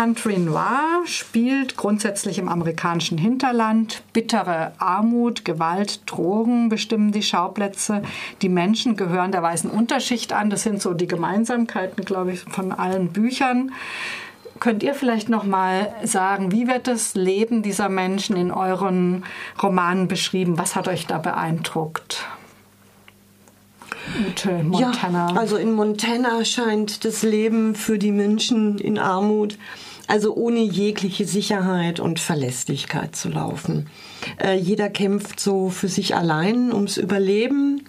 Country Noir spielt grundsätzlich im amerikanischen Hinterland. Bittere Armut, Gewalt, Drogen bestimmen die Schauplätze. Die Menschen gehören der weißen Unterschicht an. Das sind so die Gemeinsamkeiten, glaube ich, von allen Büchern. Könnt ihr vielleicht noch mal sagen, wie wird das Leben dieser Menschen in euren Romanen beschrieben? Was hat euch da beeindruckt? Ute, Montana. Ja, also in Montana scheint das Leben für die Menschen in Armut also ohne jegliche Sicherheit und Verlässlichkeit zu laufen. Äh, jeder kämpft so für sich allein ums Überleben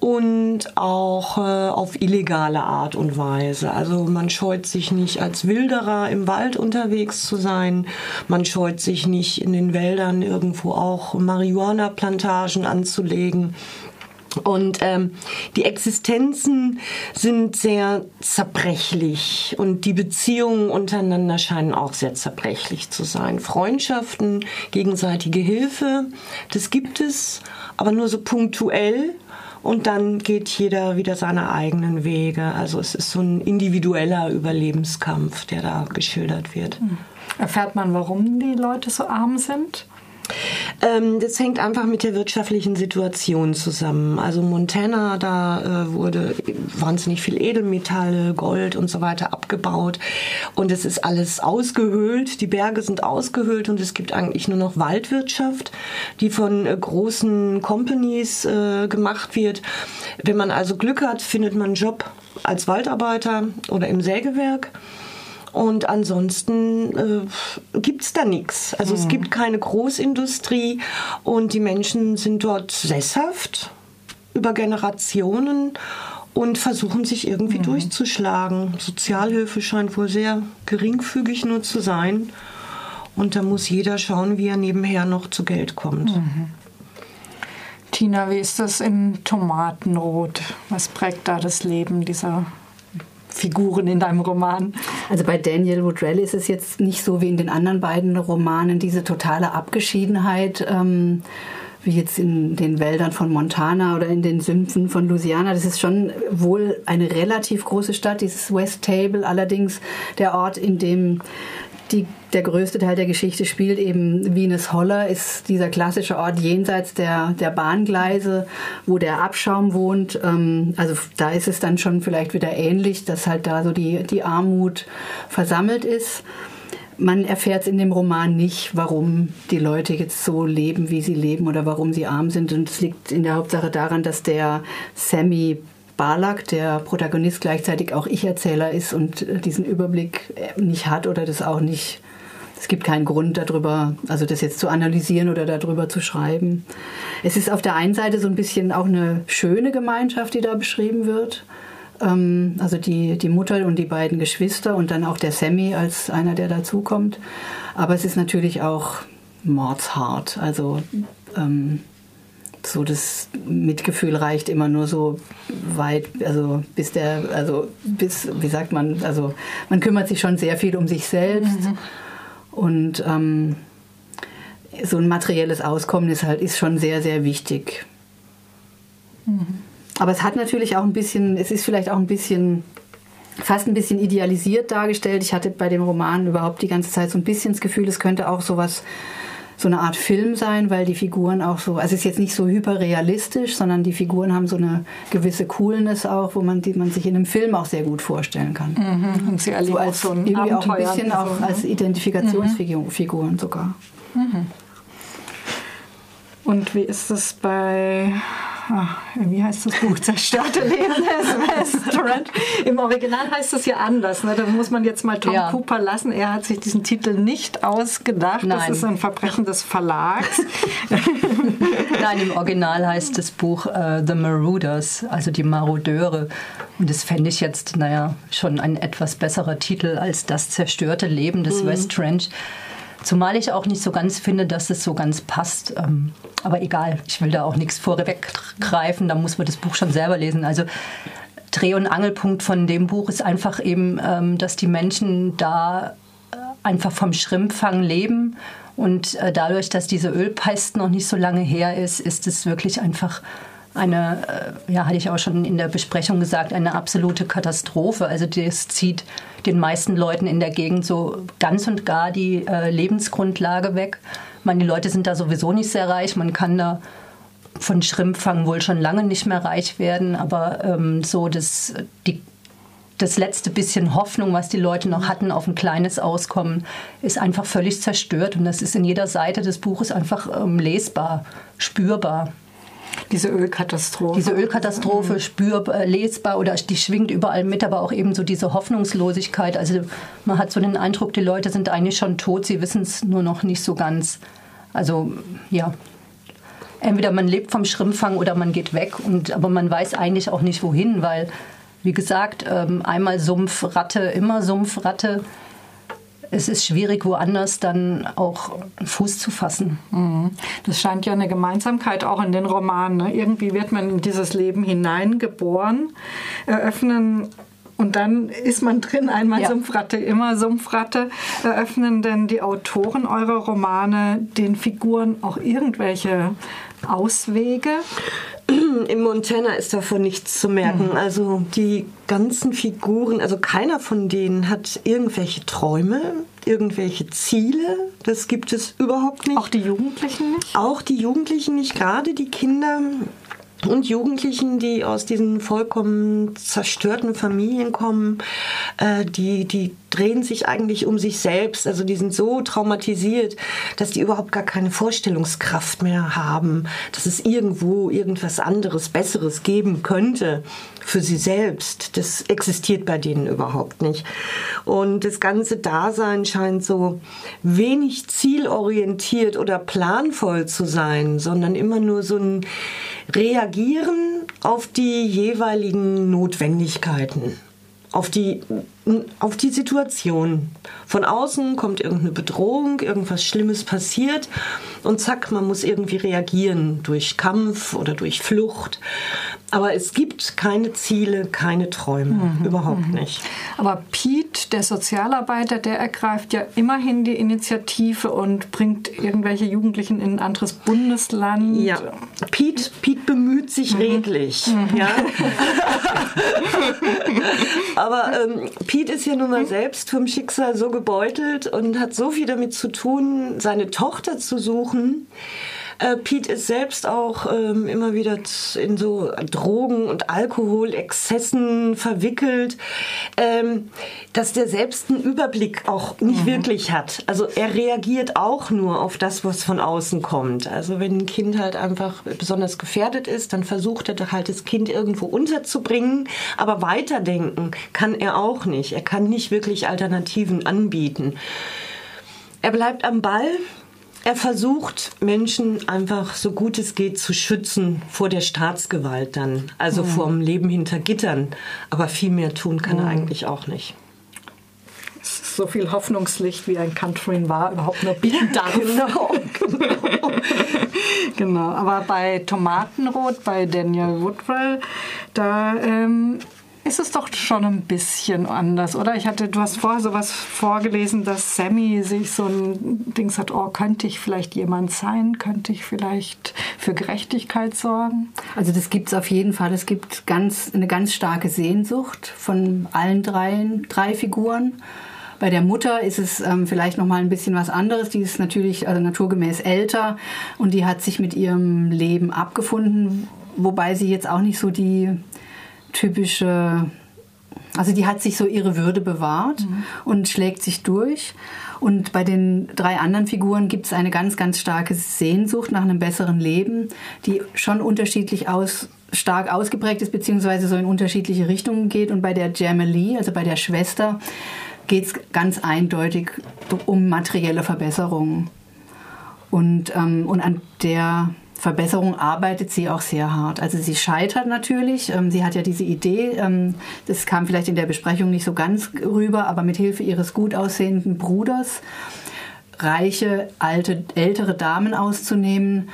und auch äh, auf illegale Art und Weise. Also man scheut sich nicht als Wilderer im Wald unterwegs zu sein, man scheut sich nicht in den Wäldern irgendwo auch Marihuana-Plantagen anzulegen. Und ähm, die Existenzen sind sehr zerbrechlich und die Beziehungen untereinander scheinen auch sehr zerbrechlich zu sein. Freundschaften, gegenseitige Hilfe, das gibt es, aber nur so punktuell und dann geht jeder wieder seine eigenen Wege. Also es ist so ein individueller Überlebenskampf, der da geschildert wird. Hm. Erfährt man, warum die Leute so arm sind? Ähm, das hängt einfach mit der wirtschaftlichen Situation zusammen. Also Montana, da äh, wurde wahnsinnig viel Edelmetalle, Gold und so weiter abgebaut und es ist alles ausgehöhlt. Die Berge sind ausgehöhlt und es gibt eigentlich nur noch Waldwirtschaft, die von äh, großen Companies äh, gemacht wird. Wenn man also Glück hat, findet man einen Job als Waldarbeiter oder im Sägewerk. Und ansonsten äh, gibt es da nichts. Also mhm. es gibt keine Großindustrie und die Menschen sind dort sesshaft über Generationen und versuchen sich irgendwie mhm. durchzuschlagen. Sozialhilfe scheint wohl sehr geringfügig nur zu sein. Und da muss jeder schauen, wie er nebenher noch zu Geld kommt. Mhm. Tina, wie ist das in Tomatenrot? Was prägt da das Leben dieser Figuren in deinem Roman? Also bei Daniel Woodrell ist es jetzt nicht so wie in den anderen beiden Romanen, diese totale Abgeschiedenheit. Ähm, wie jetzt in den Wäldern von Montana oder in den Sümpfen von Louisiana. Das ist schon wohl eine relativ große Stadt, dieses West Table, allerdings der Ort, in dem die, der größte Teil der Geschichte spielt eben Venus Holler, ist dieser klassische Ort jenseits der, der Bahngleise, wo der Abschaum wohnt. Ähm, also da ist es dann schon vielleicht wieder ähnlich, dass halt da so die, die Armut versammelt ist. Man erfährt in dem Roman nicht, warum die Leute jetzt so leben, wie sie leben oder warum sie arm sind. Und es liegt in der Hauptsache daran, dass der Sammy Barlak, der Protagonist, gleichzeitig auch Ich-Erzähler ist und äh, diesen Überblick äh, nicht hat oder das auch nicht. Es gibt keinen Grund darüber, also das jetzt zu analysieren oder darüber zu schreiben. Es ist auf der einen Seite so ein bisschen auch eine schöne Gemeinschaft, die da beschrieben wird. Ähm, also die, die Mutter und die beiden Geschwister und dann auch der Sammy als einer, der dazukommt. Aber es ist natürlich auch mordshart. Also ähm, so das Mitgefühl reicht immer nur so weit, also bis der, also bis, wie sagt man, also man kümmert sich schon sehr viel um sich selbst mhm. und ähm, so ein materielles Auskommen ist halt ist schon sehr, sehr wichtig. Mhm. Aber es hat natürlich auch ein bisschen, es ist vielleicht auch ein bisschen fast ein bisschen idealisiert dargestellt. Ich hatte bei dem Roman überhaupt die ganze Zeit so ein bisschen das Gefühl, es könnte auch sowas so eine Art Film sein, weil die Figuren auch so, also es ist jetzt nicht so hyperrealistisch, sondern die Figuren haben so eine gewisse Coolness auch, wo man die man sich in einem Film auch sehr gut vorstellen kann. Mhm. Und sie erleben so als so ein irgendwie auch ein bisschen auch ne? als Identifikationsfiguren mhm. sogar. Mhm. Und wie ist es bei wie heißt das Buch? Zerstörte Leben des Restaurant. Im Original heißt es ja anders. Ne? Da muss man jetzt mal Tom ja. Cooper lassen. Er hat sich diesen Titel nicht ausgedacht. Nein. Das ist ein Verbrechen des Verlags. Nein, im Original heißt das Buch uh, The Marauders, also die Marodeure. Und das fände ich jetzt, naja, schon ein etwas besserer Titel als das zerstörte Leben des mhm. West Ranch. Zumal ich auch nicht so ganz finde, dass es so ganz passt. Ähm, aber egal, ich will da auch nichts vorweggreifen, da muss man das Buch schon selber lesen. Also Dreh- und Angelpunkt von dem Buch ist einfach eben, ähm, dass die Menschen da äh, einfach vom Schrimpfang leben. Und äh, dadurch, dass diese Ölpest noch nicht so lange her ist, ist es wirklich einfach eine, äh, ja, hatte ich auch schon in der Besprechung gesagt, eine absolute Katastrophe. Also das zieht den meisten Leuten in der Gegend so ganz und gar die äh, Lebensgrundlage weg. Ich meine, die Leute sind da sowieso nicht sehr reich. Man kann da von Schrimpfang wohl schon lange nicht mehr reich werden, aber ähm, so das, die, das letzte bisschen Hoffnung, was die Leute noch hatten auf ein kleines Auskommen, ist einfach völlig zerstört. Und das ist in jeder Seite des Buches einfach ähm, lesbar, spürbar. Diese Ölkatastrophe. Diese Ölkatastrophe, spürbar, äh, lesbar oder die schwingt überall mit, aber auch eben so diese Hoffnungslosigkeit. Also man hat so den Eindruck, die Leute sind eigentlich schon tot, sie wissen es nur noch nicht so ganz. Also ja, entweder man lebt vom Schrimpfang oder man geht weg. Und, aber man weiß eigentlich auch nicht wohin, weil, wie gesagt, ähm, einmal Sumpfratte, immer Sumpfratte es ist schwierig, woanders dann auch Fuß zu fassen. Mhm. Das scheint ja eine Gemeinsamkeit auch in den Romanen. Ne? Irgendwie wird man in dieses Leben hineingeboren, eröffnen und dann ist man drin, einmal ja. Sumpfratte, immer Sumpfratte. Eröffnen denn die Autoren eurer Romane den Figuren auch irgendwelche Auswege? Im Montana ist davon nichts zu merken. Mhm. Also die ganzen Figuren, also keiner von denen hat irgendwelche Träume, irgendwelche Ziele. Das gibt es überhaupt nicht. Auch die Jugendlichen nicht? Auch die Jugendlichen nicht. Gerade die Kinder und Jugendlichen, die aus diesen vollkommen zerstörten Familien kommen, äh, die, die drehen sich eigentlich um sich selbst. Also die sind so traumatisiert, dass die überhaupt gar keine Vorstellungskraft mehr haben, dass es irgendwo irgendwas anderes, Besseres geben könnte für sie selbst. Das existiert bei denen überhaupt nicht. Und das ganze Dasein scheint so wenig zielorientiert oder planvoll zu sein, sondern immer nur so ein Reagieren auf die jeweiligen Notwendigkeiten auf die, auf die Situation. Von außen kommt irgendeine Bedrohung, irgendwas Schlimmes passiert und zack, man muss irgendwie reagieren durch Kampf oder durch Flucht. Aber es gibt keine Ziele, keine Träume, mhm. überhaupt mhm. nicht. Aber Pete, der Sozialarbeiter, der ergreift ja immerhin die Initiative und bringt irgendwelche Jugendlichen in ein anderes Bundesland. Ja, Pete, Pete bemüht sich mhm. redlich. Mhm. Ja. Aber ähm, Pete ist ja nun mal selbst vom Schicksal so gebeutelt und hat so viel damit zu tun, seine Tochter zu suchen äh, Pete ist selbst auch ähm, immer wieder in so Drogen- und Alkoholexzessen verwickelt, ähm, dass der selbst einen Überblick auch nicht mhm. wirklich hat. Also er reagiert auch nur auf das, was von außen kommt. Also wenn ein Kind halt einfach besonders gefährdet ist, dann versucht er halt das Kind irgendwo unterzubringen, aber weiterdenken kann er auch nicht. Er kann nicht wirklich Alternativen anbieten. Er bleibt am Ball, er versucht, Menschen einfach so gut es geht zu schützen vor der Staatsgewalt dann, also mhm. vor dem Leben hinter Gittern. Aber viel mehr tun kann mhm. er eigentlich auch nicht. So viel Hoffnungslicht, wie ein Country war, überhaupt nur bieten darf. genau, genau. genau. Aber bei Tomatenrot, bei Daniel Woodwell, da ähm, ist es doch schon ein bisschen anders, oder? Ich hatte, du hast vorher sowas vorgelesen, dass Sammy sich so ein Ding hat, oh, könnte ich vielleicht jemand sein? Könnte ich vielleicht für Gerechtigkeit sorgen? Also das gibt es auf jeden Fall. Es gibt ganz, eine ganz starke Sehnsucht von allen drei, drei Figuren. Bei der Mutter ist es ähm, vielleicht noch mal ein bisschen was anderes. Die ist natürlich also naturgemäß älter und die hat sich mit ihrem Leben abgefunden, wobei sie jetzt auch nicht so die typische, also die hat sich so ihre Würde bewahrt mhm. und schlägt sich durch. Und bei den drei anderen Figuren gibt es eine ganz, ganz starke Sehnsucht nach einem besseren Leben, die schon unterschiedlich aus, stark ausgeprägt ist, beziehungsweise so in unterschiedliche Richtungen geht. Und bei der Jamalee, also bei der Schwester, geht es ganz eindeutig um materielle Verbesserungen. Und, ähm, und an der Verbesserung arbeitet sie auch sehr hart. Also sie scheitert natürlich. Ähm, sie hat ja diese Idee, ähm, das kam vielleicht in der Besprechung nicht so ganz rüber, aber mit Hilfe ihres gut aussehenden Bruders reiche, alte, ältere Damen auszunehmen,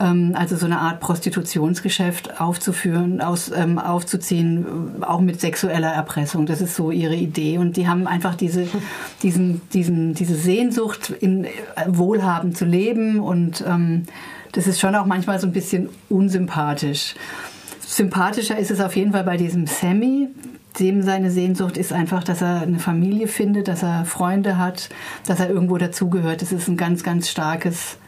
ähm, also so eine Art Prostitutionsgeschäft aufzuführen, aus, ähm, aufzuziehen, auch mit sexueller Erpressung. Das ist so ihre Idee. Und die haben einfach diese, diesen, diesen, diese Sehnsucht, in äh, Wohlhaben zu leben und ähm, das ist schon auch manchmal so ein bisschen unsympathisch. Sympathischer ist es auf jeden Fall bei diesem Sammy. Dem seine Sehnsucht ist einfach, dass er eine Familie findet, dass er Freunde hat, dass er irgendwo dazugehört. Das ist ein ganz, ganz starkes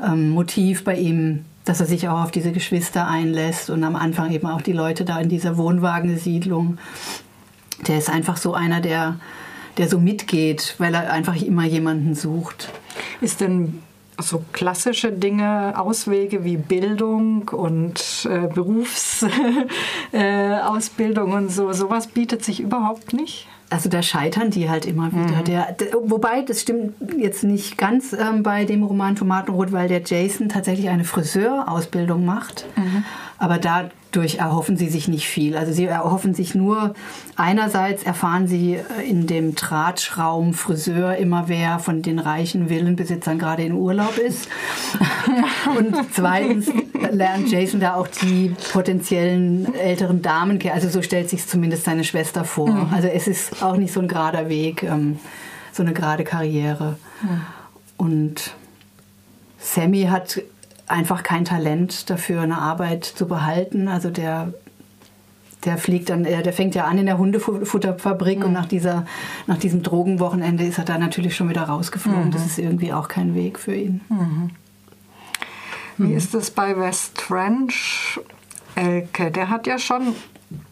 ähm, Motiv bei ihm, dass er sich auch auf diese Geschwister einlässt und am Anfang eben auch die Leute da in dieser Wohnwagensiedlung. Der ist einfach so einer, der, der so mitgeht, weil er einfach immer jemanden sucht. Ist denn so klassische Dinge, Auswege wie Bildung und äh, Berufsausbildung äh, und so, sowas bietet sich überhaupt nicht? Also da scheitern die halt immer wieder. Mhm. Der, der, wobei, das stimmt jetzt nicht ganz ähm, bei dem Roman Tomatenrot, weil der Jason tatsächlich eine Friseurausbildung macht. Mhm. Aber da dadurch erhoffen sie sich nicht viel. Also sie erhoffen sich nur, einerseits erfahren sie äh, in dem Tratschraum Friseur immer, wer von den reichen Villenbesitzern gerade in Urlaub ist. Und zweitens lernt Jason da auch die potenziellen älteren Damen kennen. Also so stellt sich zumindest seine Schwester vor. Mhm. Also es ist auch nicht so ein gerader Weg, ähm, so eine gerade Karriere. Mhm. Und Sammy hat einfach kein Talent dafür, eine Arbeit zu behalten. Also der der fliegt dann, der fängt ja an in der Hundefutterfabrik mhm. und nach dieser, nach diesem Drogenwochenende ist er da natürlich schon wieder rausgeflogen. Mhm. Das ist irgendwie auch kein Weg für ihn. Mhm. Wie ist es bei West Trench? Elke, der hat ja schon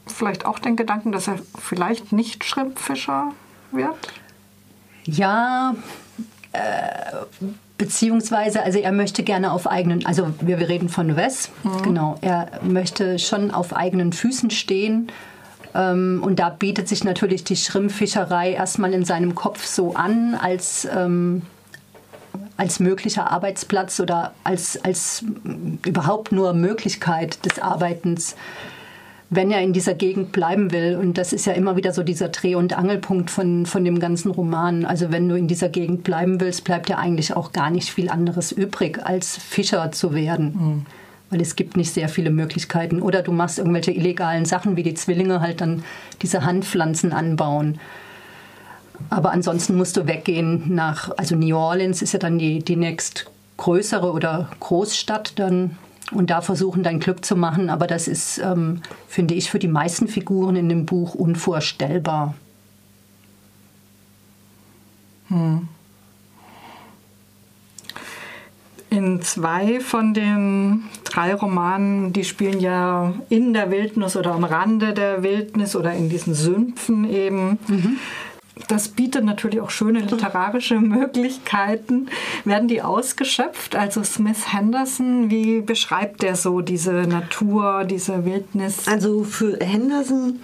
vielleicht auch den Gedanken, dass er vielleicht nicht Schrimpfischer wird. Ja, äh, Beziehungsweise, also er möchte gerne auf eigenen, also wir, wir reden von Wes, mhm. genau, er möchte schon auf eigenen Füßen stehen. Ähm, und da bietet sich natürlich die Schrimpfischerei erstmal in seinem Kopf so an als, ähm, als möglicher Arbeitsplatz oder als, als überhaupt nur Möglichkeit des Arbeitens wenn er in dieser Gegend bleiben will. Und das ist ja immer wieder so dieser Dreh- und Angelpunkt von, von dem ganzen Roman. Also wenn du in dieser Gegend bleiben willst, bleibt ja eigentlich auch gar nicht viel anderes übrig, als Fischer zu werden. Mhm. Weil es gibt nicht sehr viele Möglichkeiten. Oder du machst irgendwelche illegalen Sachen, wie die Zwillinge halt dann diese Handpflanzen anbauen. Aber ansonsten musst du weggehen nach, also New Orleans ist ja dann die, die nächst größere oder Großstadt dann und da versuchen, dein Glück zu machen. Aber das ist, ähm, finde ich, für die meisten Figuren in dem Buch unvorstellbar. Hm. In zwei von den drei Romanen, die spielen ja in der Wildnis oder am Rande der Wildnis oder in diesen Sümpfen eben. Mhm das bietet natürlich auch schöne literarische Möglichkeiten. Werden die ausgeschöpft? Also Smith Henderson, wie beschreibt der so diese Natur, diese Wildnis? Also für Henderson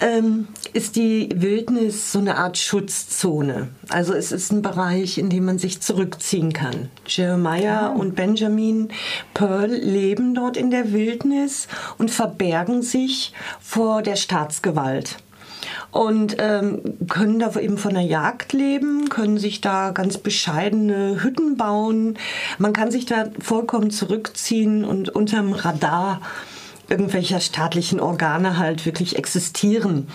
ähm, ist die Wildnis so eine Art Schutzzone. Also es ist ein Bereich, in dem man sich zurückziehen kann. Jeremiah oh. und Benjamin Pearl leben dort in der Wildnis und verbergen sich vor der Staatsgewalt und ähm, können da eben von der Jagd leben, können sich da ganz bescheidene Hütten bauen. Man kann sich da vollkommen zurückziehen und unterm Radar irgendwelcher staatlichen Organe halt wirklich existieren.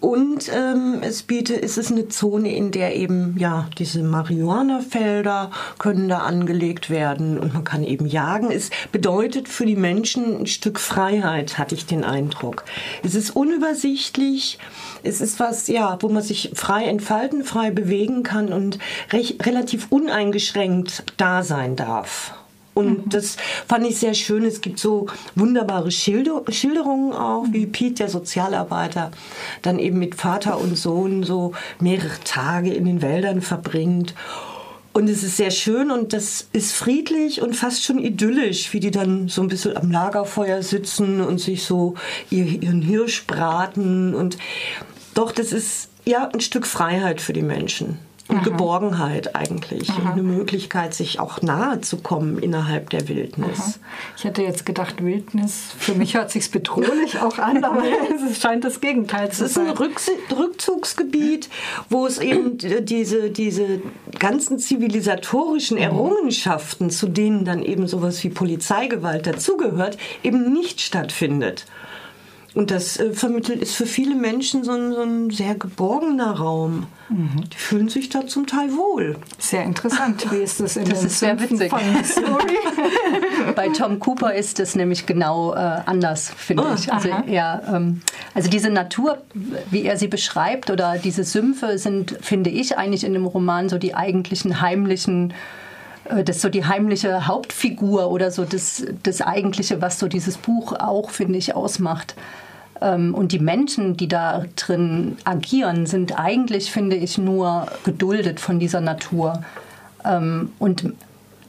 Und ähm, es bietet, ist es eine Zone, in der eben ja diese Marihuana-Felder können da angelegt werden und man kann eben jagen. Es bedeutet für die Menschen ein Stück Freiheit, hatte ich den Eindruck. Es ist unübersichtlich. Es ist was, ja, wo man sich frei entfalten, frei bewegen kann und recht, relativ uneingeschränkt da sein darf. Und mhm. das fand ich sehr schön. Es gibt so wunderbare Schilder Schilderungen auch, wie Pete, der Sozialarbeiter, dann eben mit Vater und Sohn so mehrere Tage in den Wäldern verbringt. Und es ist sehr schön und das ist friedlich und fast schon idyllisch, wie die dann so ein bisschen am Lagerfeuer sitzen und sich so ihren Hirsch braten. Und doch, das ist ja ein Stück Freiheit für die Menschen und Aha. Geborgenheit eigentlich Aha. und eine Möglichkeit, sich auch nahe zu kommen innerhalb der Wildnis. Aha. Ich hätte jetzt gedacht, Wildnis, für mich hört sich bedrohlich auch an, aber es scheint das Gegenteil zu sein. Es ist ein Rückzugsgebiet, wo es eben diese, diese ganzen zivilisatorischen mhm. Errungenschaften, zu denen dann eben sowas wie Polizeigewalt dazugehört, eben nicht stattfindet. Und das äh, vermittelt ist für viele Menschen so ein, so ein sehr geborgener Raum. Mhm. Die fühlen sich da zum Teil wohl. Sehr interessant. Wie ist das in das ist sehr witzig. Bei Tom Cooper ist es nämlich genau äh, anders, finde oh, ich. Also, er, ähm, also diese Natur, wie er sie beschreibt, oder diese Sümpfe sind, finde ich, eigentlich in dem Roman so die eigentlichen heimlichen äh, das ist so die heimliche Hauptfigur oder so das, das Eigentliche, was so dieses Buch auch, finde ich, ausmacht. Ähm, und die Menschen, die da drin agieren, sind eigentlich, finde ich, nur geduldet von dieser Natur. Ähm, und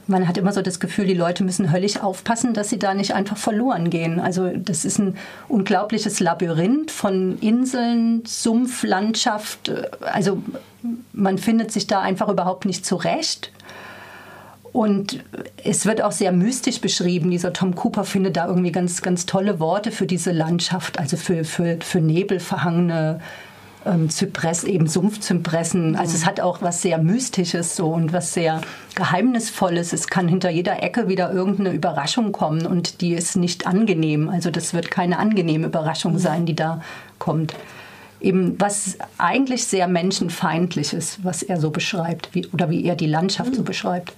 man hat immer so das Gefühl, die Leute müssen höllisch aufpassen, dass sie da nicht einfach verloren gehen. Also das ist ein unglaubliches Labyrinth von Inseln, Sumpf, Landschaft. Also man findet sich da einfach überhaupt nicht zurecht. Und es wird auch sehr mystisch beschrieben. Dieser Tom Cooper findet da irgendwie ganz, ganz tolle Worte für diese Landschaft, also für, für, für nebelverhangene ähm, Zypress, eben Sumpfzypressen. Also es hat auch was sehr Mystisches so und was sehr Geheimnisvolles. Es kann hinter jeder Ecke wieder irgendeine Überraschung kommen und die ist nicht angenehm. Also das wird keine angenehme Überraschung sein, die da kommt. Eben was eigentlich sehr menschenfeindlich ist, was er so beschreibt, wie, oder wie er die Landschaft so beschreibt.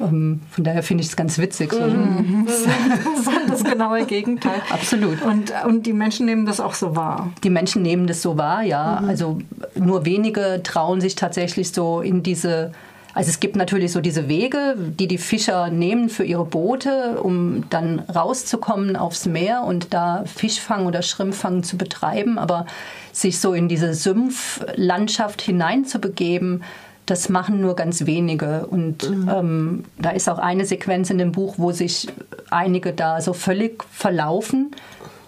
Ähm, von daher finde ich es ganz witzig. So. Mhm. Das genaue Gegenteil. Absolut. Und, und die Menschen nehmen das auch so wahr. Die Menschen nehmen das so wahr, ja. Mhm. Also nur wenige trauen sich tatsächlich so in diese also es gibt natürlich so diese Wege, die die Fischer nehmen für ihre Boote, um dann rauszukommen aufs Meer und da Fischfang oder Schrimpfang zu betreiben. Aber sich so in diese Sumpflandschaft hineinzubegeben, das machen nur ganz wenige. Und mhm. ähm, da ist auch eine Sequenz in dem Buch, wo sich einige da so völlig verlaufen.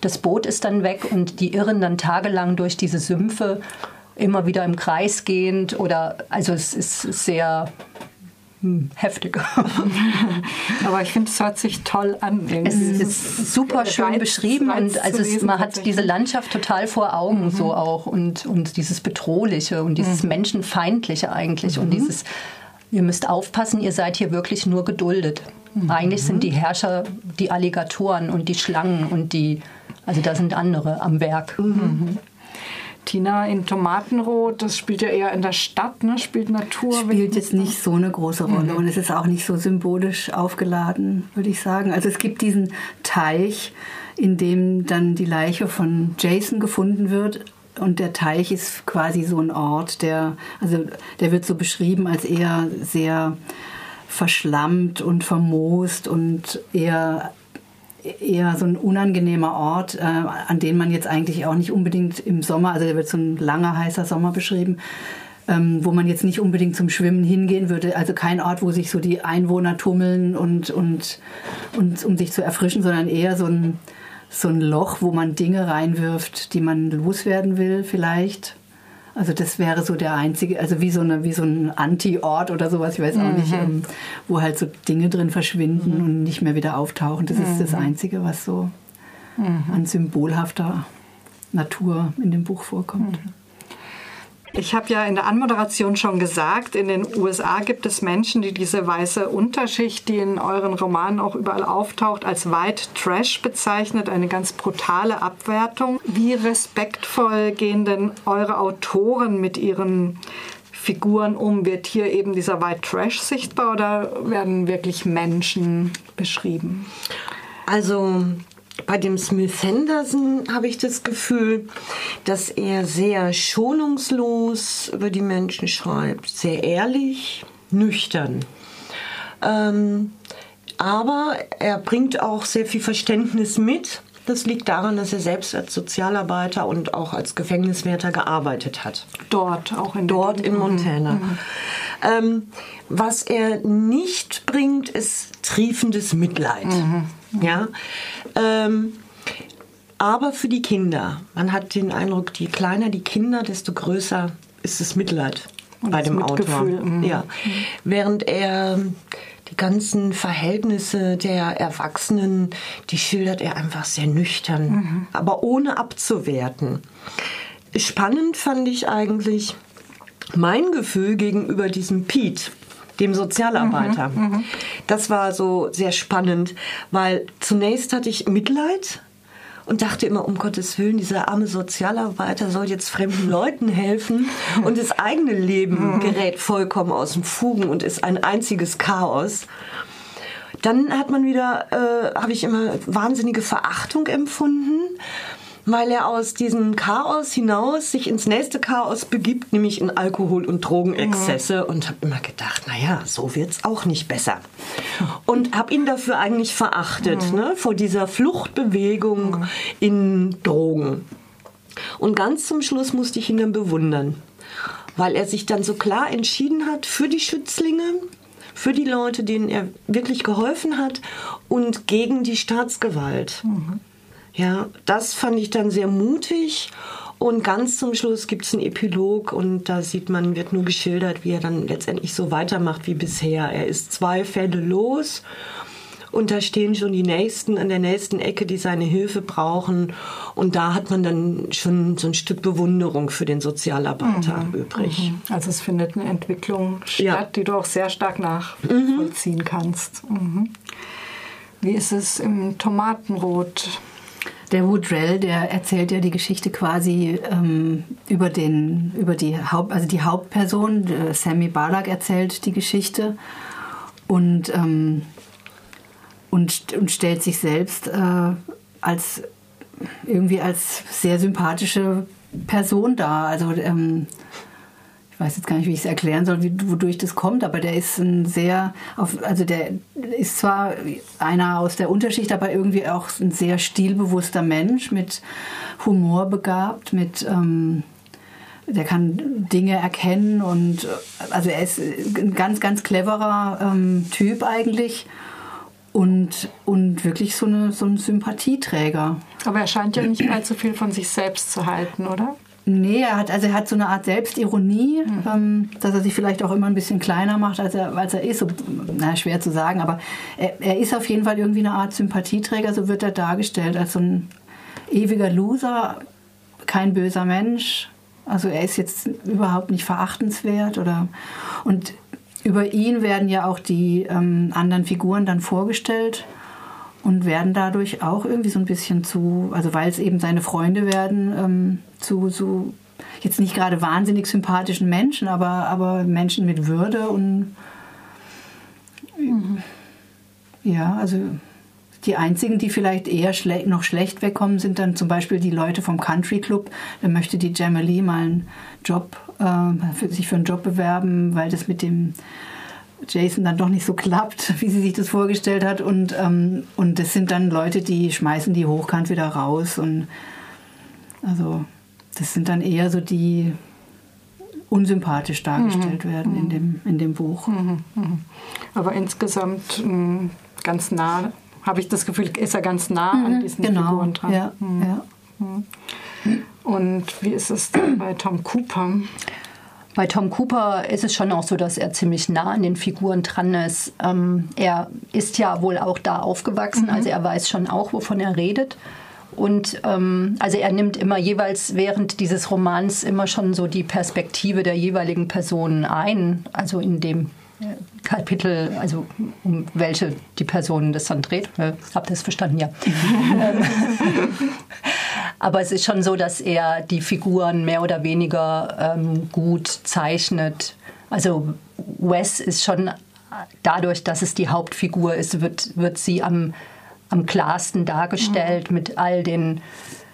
Das Boot ist dann weg und die irren dann tagelang durch diese Sümpfe, immer wieder im Kreis gehend. Oder also es ist sehr hm, heftig. Aber ich finde, es hört sich toll an. Es ist super schön Reiz, beschrieben Reiz und also es, man hat diese Landschaft total vor Augen mhm. so auch und, und dieses Bedrohliche und dieses mhm. Menschenfeindliche eigentlich mhm. und dieses, ihr müsst aufpassen, ihr seid hier wirklich nur geduldet. Mhm. Eigentlich sind die Herrscher die Alligatoren und die Schlangen und die, also da sind andere am Werk. Mhm. Tina in Tomatenrot, das spielt ja eher in der Stadt, ne? spielt Natur. Spielt jetzt nicht so eine große Rolle mhm. und es ist auch nicht so symbolisch aufgeladen, würde ich sagen. Also es gibt diesen Teich, in dem dann die Leiche von Jason gefunden wird. Und der Teich ist quasi so ein Ort, der, also der wird so beschrieben als eher sehr verschlammt und vermoost und eher eher so ein unangenehmer Ort, äh, an den man jetzt eigentlich auch nicht unbedingt im Sommer, also da wird so ein langer, heißer Sommer beschrieben, ähm, wo man jetzt nicht unbedingt zum Schwimmen hingehen würde. Also kein Ort, wo sich so die Einwohner tummeln und, und, und um sich zu erfrischen, sondern eher so ein, so ein Loch, wo man Dinge reinwirft, die man loswerden will vielleicht. Also das wäre so der einzige, also wie so, eine, wie so ein Anti-Ort oder sowas, ich weiß auch mhm. nicht, ähm, wo halt so Dinge drin verschwinden mhm. und nicht mehr wieder auftauchen. Das mhm. ist das mhm. Einzige, was so mhm. an symbolhafter Natur in dem Buch vorkommt. Ich habe ja in der Anmoderation schon gesagt, in den USA gibt es Menschen, die diese weiße Unterschicht, die in euren Romanen auch überall auftaucht, als White Trash bezeichnet, eine ganz brutale Abwertung. Wie respektvoll gehen denn eure Autoren mit ihren Figuren um? Wird hier eben dieser White Trash sichtbar oder werden wirklich Menschen beschrieben? Also bei dem Smith Henderson habe ich das Gefühl, dass er sehr schonungslos über die Menschen schreibt, sehr ehrlich, nüchtern. Ähm, aber er bringt auch sehr viel Verständnis mit. Das liegt daran, dass er selbst als Sozialarbeiter und auch als Gefängniswärter gearbeitet hat. Dort, auch in Dort in Montana. Mhm. Ähm, was er nicht bringt, ist triefendes Mitleid. Mhm. Ja. Ähm, aber für die Kinder. Man hat den Eindruck, je kleiner die Kinder, desto größer ist das Mitleid Und bei dem Autor. Mhm. Ja. Während er die ganzen Verhältnisse der Erwachsenen, die schildert er einfach sehr nüchtern, mhm. aber ohne abzuwerten. Spannend fand ich eigentlich mein Gefühl gegenüber diesem Pete, dem Sozialarbeiter. Mhm, mhm, das war so sehr spannend, weil zunächst hatte ich Mitleid und dachte immer, um Gottes Willen, dieser arme Sozialarbeiter soll jetzt fremden Leuten helfen und das eigene Leben mhm. gerät vollkommen aus dem Fugen und ist ein einziges Chaos. Dann hat man wieder, äh, habe ich immer wahnsinnige Verachtung empfunden weil er aus diesem Chaos hinaus sich ins nächste Chaos begibt, nämlich in Alkohol- und Drogenexzesse. Mhm. Und habe immer gedacht, naja, so wird es auch nicht besser. Und habe ihn dafür eigentlich verachtet, mhm. ne, vor dieser Fluchtbewegung mhm. in Drogen. Und ganz zum Schluss musste ich ihn dann bewundern, weil er sich dann so klar entschieden hat für die Schützlinge, für die Leute, denen er wirklich geholfen hat und gegen die Staatsgewalt. Mhm. Ja, das fand ich dann sehr mutig. Und ganz zum Schluss gibt es einen Epilog und da sieht man, wird nur geschildert, wie er dann letztendlich so weitermacht wie bisher. Er ist zwei Fälle los und da stehen schon die Nächsten an der nächsten Ecke, die seine Hilfe brauchen. Und da hat man dann schon so ein Stück Bewunderung für den Sozialarbeiter mhm. übrig. Mhm. Also es findet eine Entwicklung statt, ja. die du auch sehr stark nachvollziehen mhm. kannst. Mhm. Wie ist es im Tomatenrot? Der Woodrell, der erzählt ja die Geschichte quasi ähm, über, den, über die, Haupt, also die Hauptperson. Äh, Sammy Balak erzählt die Geschichte und, ähm, und, und stellt sich selbst äh, als irgendwie als sehr sympathische Person dar. Also ähm, ich weiß jetzt gar nicht, wie ich es erklären soll, wie, wodurch das kommt, aber der ist ein sehr, also der ist zwar einer aus der Unterschicht, aber irgendwie auch ein sehr stilbewusster Mensch, mit Humor begabt, mit, ähm, der kann Dinge erkennen und also er ist ein ganz, ganz cleverer ähm, Typ eigentlich und, und wirklich so, eine, so ein Sympathieträger. Aber er scheint ja nicht allzu viel von sich selbst zu halten, oder? Nee, er hat, also er hat so eine Art Selbstironie, mhm. ähm, dass er sich vielleicht auch immer ein bisschen kleiner macht, als er, als er ist. So, na, schwer zu sagen, aber er, er ist auf jeden Fall irgendwie eine Art Sympathieträger, so wird er dargestellt, als so ein ewiger Loser, kein böser Mensch. Also er ist jetzt überhaupt nicht verachtenswert oder und über ihn werden ja auch die ähm, anderen Figuren dann vorgestellt und werden dadurch auch irgendwie so ein bisschen zu, also weil es eben seine Freunde werden, ähm, zu so jetzt nicht gerade wahnsinnig sympathischen Menschen, aber, aber Menschen mit Würde und mhm. ja, also die einzigen, die vielleicht eher schle noch schlecht wegkommen, sind dann zum Beispiel die Leute vom Country Club. Da möchte die Jamie mal einen Job, äh, für, sich für einen Job bewerben, weil das mit dem Jason dann doch nicht so klappt, wie sie sich das vorgestellt hat. Und, ähm, und das sind dann Leute, die schmeißen die hochkant wieder raus. Und also das sind dann eher so die unsympathisch dargestellt mhm. werden in mhm. dem, in dem Buch. Mhm. Mhm. Aber insgesamt mm, ganz nah, habe ich das Gefühl, ist er ganz nah an mhm. diesen genau. Figuren dran. Ja. Mhm. Ja. Und wie ist es bei Tom Cooper? Bei Tom Cooper ist es schon auch so, dass er ziemlich nah an den Figuren dran ist. Ähm, er ist ja wohl auch da aufgewachsen, mhm. also er weiß schon auch, wovon er redet. Und ähm, also er nimmt immer jeweils während dieses Romans immer schon so die Perspektive der jeweiligen Personen ein, also in dem äh, Kapitel, also um welche die Personen das dann dreht. Äh, habt ihr das verstanden? Ja. Aber es ist schon so, dass er die Figuren mehr oder weniger ähm, gut zeichnet. Also Wes ist schon dadurch, dass es die Hauptfigur ist, wird, wird sie am, am klarsten dargestellt mhm. mit all den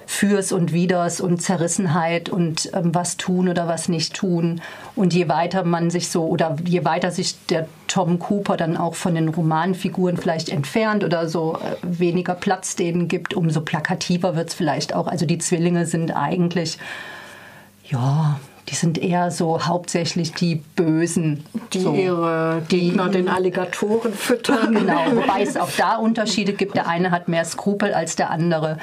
Fürs und Widers und Zerrissenheit und ähm, was tun oder was nicht tun. Und je weiter man sich so oder je weiter sich der Tom Cooper dann auch von den Romanfiguren vielleicht entfernt oder so äh, weniger Platz denen gibt, umso plakativer wird es vielleicht auch. Also die Zwillinge sind eigentlich, ja, die sind eher so hauptsächlich die Bösen. Die so. ihre Gegner den Alligatoren füttern. Genau, wobei es auch da Unterschiede gibt. Der eine hat mehr Skrupel als der andere.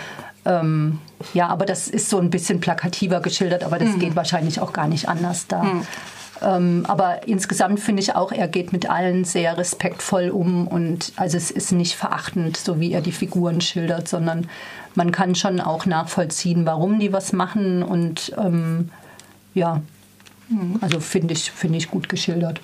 Ähm, ja, aber das ist so ein bisschen plakativer geschildert, aber das mhm. geht wahrscheinlich auch gar nicht anders da. Mhm. Ähm, aber insgesamt finde ich auch, er geht mit allen sehr respektvoll um und also es ist nicht verachtend, so wie er die Figuren schildert, sondern man kann schon auch nachvollziehen, warum die was machen und ähm, ja, also finde ich, find ich gut geschildert.